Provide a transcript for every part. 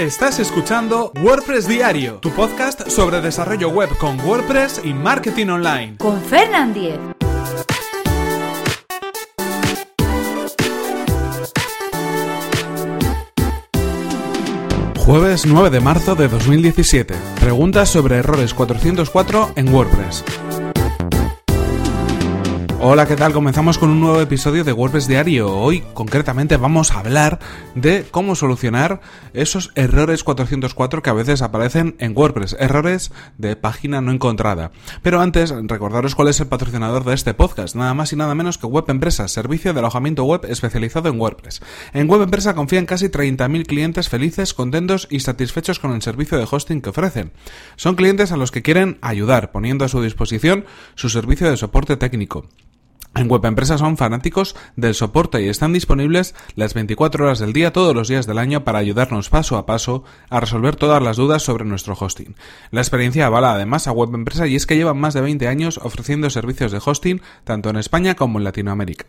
Estás escuchando WordPress Diario, tu podcast sobre desarrollo web con WordPress y marketing online. Con Fernand Diez. Jueves 9 de marzo de 2017. Preguntas sobre errores 404 en WordPress. Hola, ¿qué tal? Comenzamos con un nuevo episodio de WordPress Diario. Hoy concretamente vamos a hablar de cómo solucionar esos errores 404 que a veces aparecen en WordPress, errores de página no encontrada. Pero antes, recordaros cuál es el patrocinador de este podcast, nada más y nada menos que Web Empresa, servicio de alojamiento web especializado en WordPress. En Web Empresa confían casi 30.000 clientes felices, contentos y satisfechos con el servicio de hosting que ofrecen. Son clientes a los que quieren ayudar, poniendo a su disposición su servicio de soporte técnico. En Web Empresa son fanáticos del soporte y están disponibles las 24 horas del día todos los días del año para ayudarnos paso a paso a resolver todas las dudas sobre nuestro hosting. La experiencia avala además a Web Empresa y es que llevan más de 20 años ofreciendo servicios de hosting tanto en España como en Latinoamérica.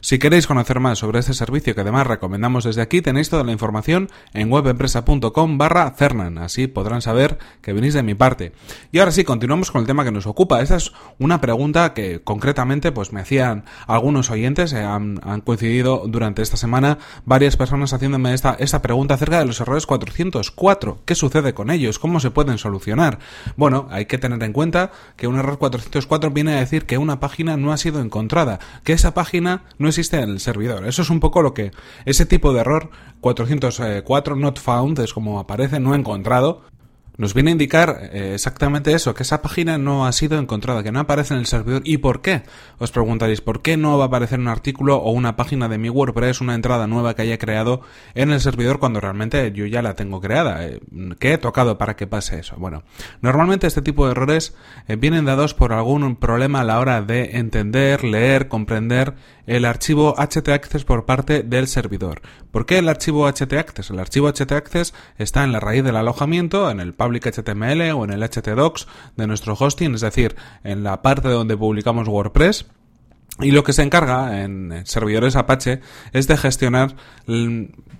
Si queréis conocer más sobre este servicio que además recomendamos desde aquí, tenéis toda la información en webempresa.com barra Cernan, así podrán saber que venís de mi parte. Y ahora sí, continuamos con el tema que nos ocupa. Esta es una pregunta que concretamente pues me hacía algunos oyentes, eh, han, coincidido durante esta semana varias personas haciéndome esta, esta pregunta acerca de los errores 404. ¿Qué sucede con ellos? ¿Cómo se pueden solucionar? Bueno, hay que tener en cuenta que un error 404 viene a decir que una página no ha sido encontrada, que esa página no existe en el servidor. Eso es un poco lo que ese tipo de error 404 not found es como aparece no encontrado nos viene a indicar eh, exactamente eso, que esa página no ha sido encontrada, que no aparece en el servidor. ¿Y por qué? Os preguntaréis, ¿por qué no va a aparecer un artículo o una página de mi WordPress, una entrada nueva que haya creado en el servidor cuando realmente yo ya la tengo creada? Eh, ¿Qué he tocado para que pase eso? Bueno, normalmente este tipo de errores eh, vienen dados por algún problema a la hora de entender, leer, comprender el archivo htaccess por parte del servidor. ¿Por qué el archivo htaccess? El archivo htaccess está en la raíz del alojamiento, en el public HTML o en el htdocs de nuestro hosting, es decir, en la parte donde publicamos WordPress y lo que se encarga en servidores Apache es de gestionar,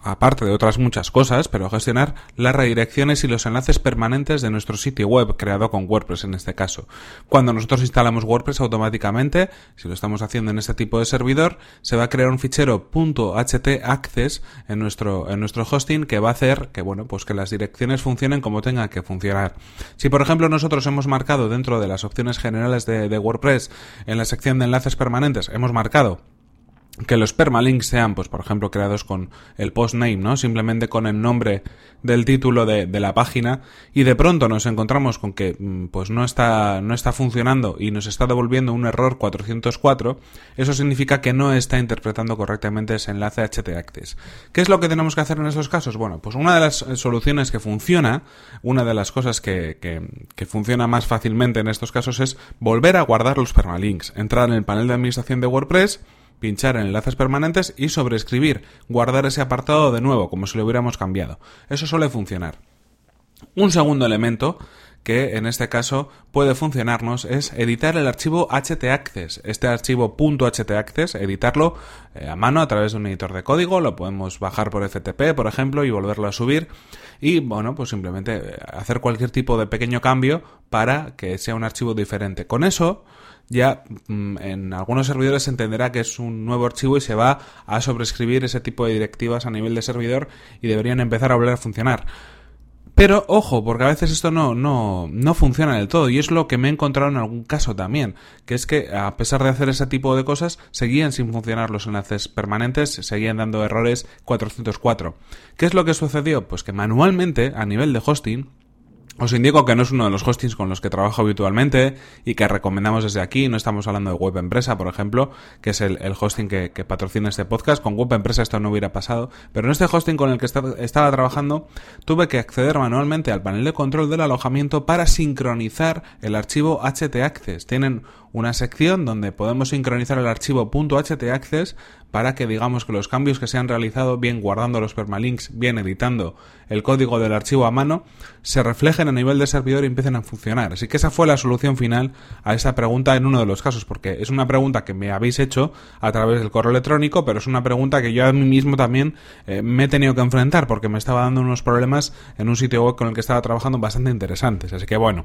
aparte de otras muchas cosas, pero gestionar las redirecciones y los enlaces permanentes de nuestro sitio web creado con WordPress en este caso. Cuando nosotros instalamos WordPress automáticamente, si lo estamos haciendo en este tipo de servidor, se va a crear un fichero .htaccess en nuestro, en nuestro hosting que va a hacer que, bueno, pues que las direcciones funcionen como tengan que funcionar. Si por ejemplo nosotros hemos marcado dentro de las opciones generales de WordPress en la sección de enlaces permanentes hemos marcado que los permalinks sean, pues por ejemplo, creados con el postname, ¿no? Simplemente con el nombre del título de, la página y de pronto nos encontramos con que mm, pues no está, no está funcionando y nos está devolviendo un error 404, eso significa que no está interpretando correctamente ese enlace htaccess. ¿Qué es lo que tenemos que hacer en esos casos? Bueno, pues una de las eh, soluciones que funciona, una de las cosas que, que funciona más fácilmente en estos casos es volver a guardar los permalinks, entrar en el panel de administración de WordPress, pinchar en enlaces permanentes y sobreescribir, guardar ese apartado de nuevo, como si lo hubiéramos cambiado. Eso suele funcionar. Un segundo elemento que en este caso puede funcionarnos es editar el archivo htaccess. Este archivo .htaccess, editarlo eh, a mano a través de un editor de código, lo podemos bajar por FTP, por ejemplo, y volverlo a subir y bueno, pues simplemente eh, hacer cualquier tipo de pequeño cambio para que sea un archivo diferente. Con eso ya mm, en algunos servidores se entenderá que es un nuevo archivo y se va a sobrescribir ese tipo de directivas a nivel de servidor y deberían empezar a volver a funcionar. Pero ojo, porque a veces esto no, no, no funciona del todo y es lo que me he encontrado en algún caso también, que es que a pesar de hacer ese tipo de cosas, seguían sin funcionar los enlaces permanentes, seguían dando errores 404. ¿Qué es lo que sucedió? Pues que manualmente, a nivel de hosting, os indico que no es uno de los hostings con los que trabajo habitualmente y que recomendamos desde aquí. No estamos hablando de Web Empresa, por ejemplo, que es el, hosting que, patrocina este podcast. Con Web Empresa esto no hubiera pasado. Pero en este hosting con el que estaba trabajando, tuve que acceder manualmente al panel de control del alojamiento para sincronizar el archivo htaccess. Tienen una sección donde podemos sincronizar el archivo .htaccess para que digamos que los cambios que se han realizado, bien guardando los permalinks, bien editando el código del archivo a mano, se reflejen a nivel de servidor y empiecen a funcionar. Así que esa fue la solución final a esa pregunta en uno de los casos, porque es una pregunta que me habéis hecho a través del correo electrónico, pero es una pregunta que yo a mí mismo también eh, me he tenido que enfrentar porque me estaba dando unos problemas en un sitio web con el que estaba trabajando bastante interesantes. Así que bueno,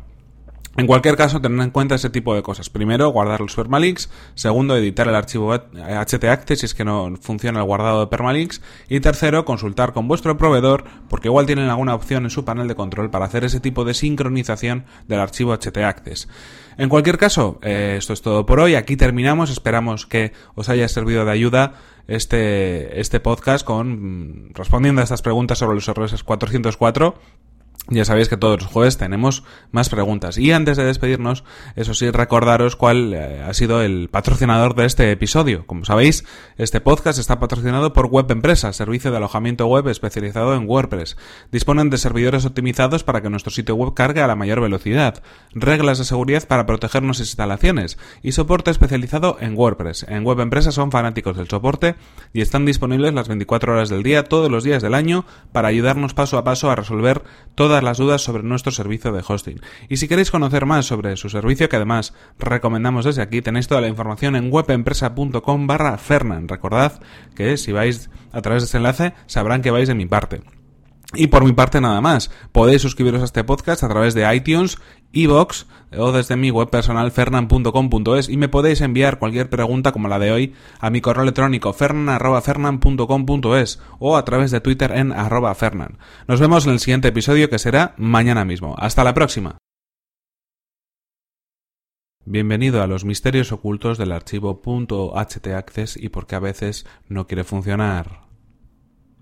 en cualquier caso, tener en cuenta ese tipo de cosas. Primero, guardar los permalinks. Segundo, editar el archivo htaccess si es que no funciona el guardado de permalinks. Y tercero, consultar con vuestro proveedor porque igual tienen alguna opción en su panel de control para hacer ese tipo de sincronización del archivo htaccess. En cualquier caso, eh, esto es todo por hoy. Aquí terminamos. Esperamos que os haya servido de ayuda este, este podcast con mm, respondiendo a estas preguntas sobre los errores 404 ya sabéis que todos los jueves tenemos más preguntas. Y antes de despedirnos, eso sí, recordaros cuál eh, ha sido el patrocinador de este episodio. Como sabéis, este podcast está patrocinado por Web Empresa, servicio de alojamiento web especializado en WordPress. Disponen de servidores optimizados para que nuestro sitio web cargue a la mayor velocidad, reglas de seguridad para proteger nuestras instalaciones y soporte especializado en WordPress. En Web Empresa son fanáticos del soporte y están disponibles las 24 horas del día, todos los días del año, para ayudarnos paso a paso a resolver todas las dudas sobre nuestro servicio de hosting. Y si queréis conocer más sobre su servicio, que además recomendamos desde aquí, tenéis toda la información en webempresa.com barra Fernan. Recordad que si vais a través de este enlace sabrán que vais de mi parte. Y por mi parte nada más. Podéis suscribiros a este podcast a través de iTunes, iVoox o desde mi web personal fernan.com.es y me podéis enviar cualquier pregunta como la de hoy a mi correo electrónico fernan.fernan.com.es o a través de Twitter en arroba fernan. Nos vemos en el siguiente episodio que será mañana mismo. Hasta la próxima. Bienvenido a los misterios ocultos del archivo .htaccess y por qué a veces no quiere funcionar.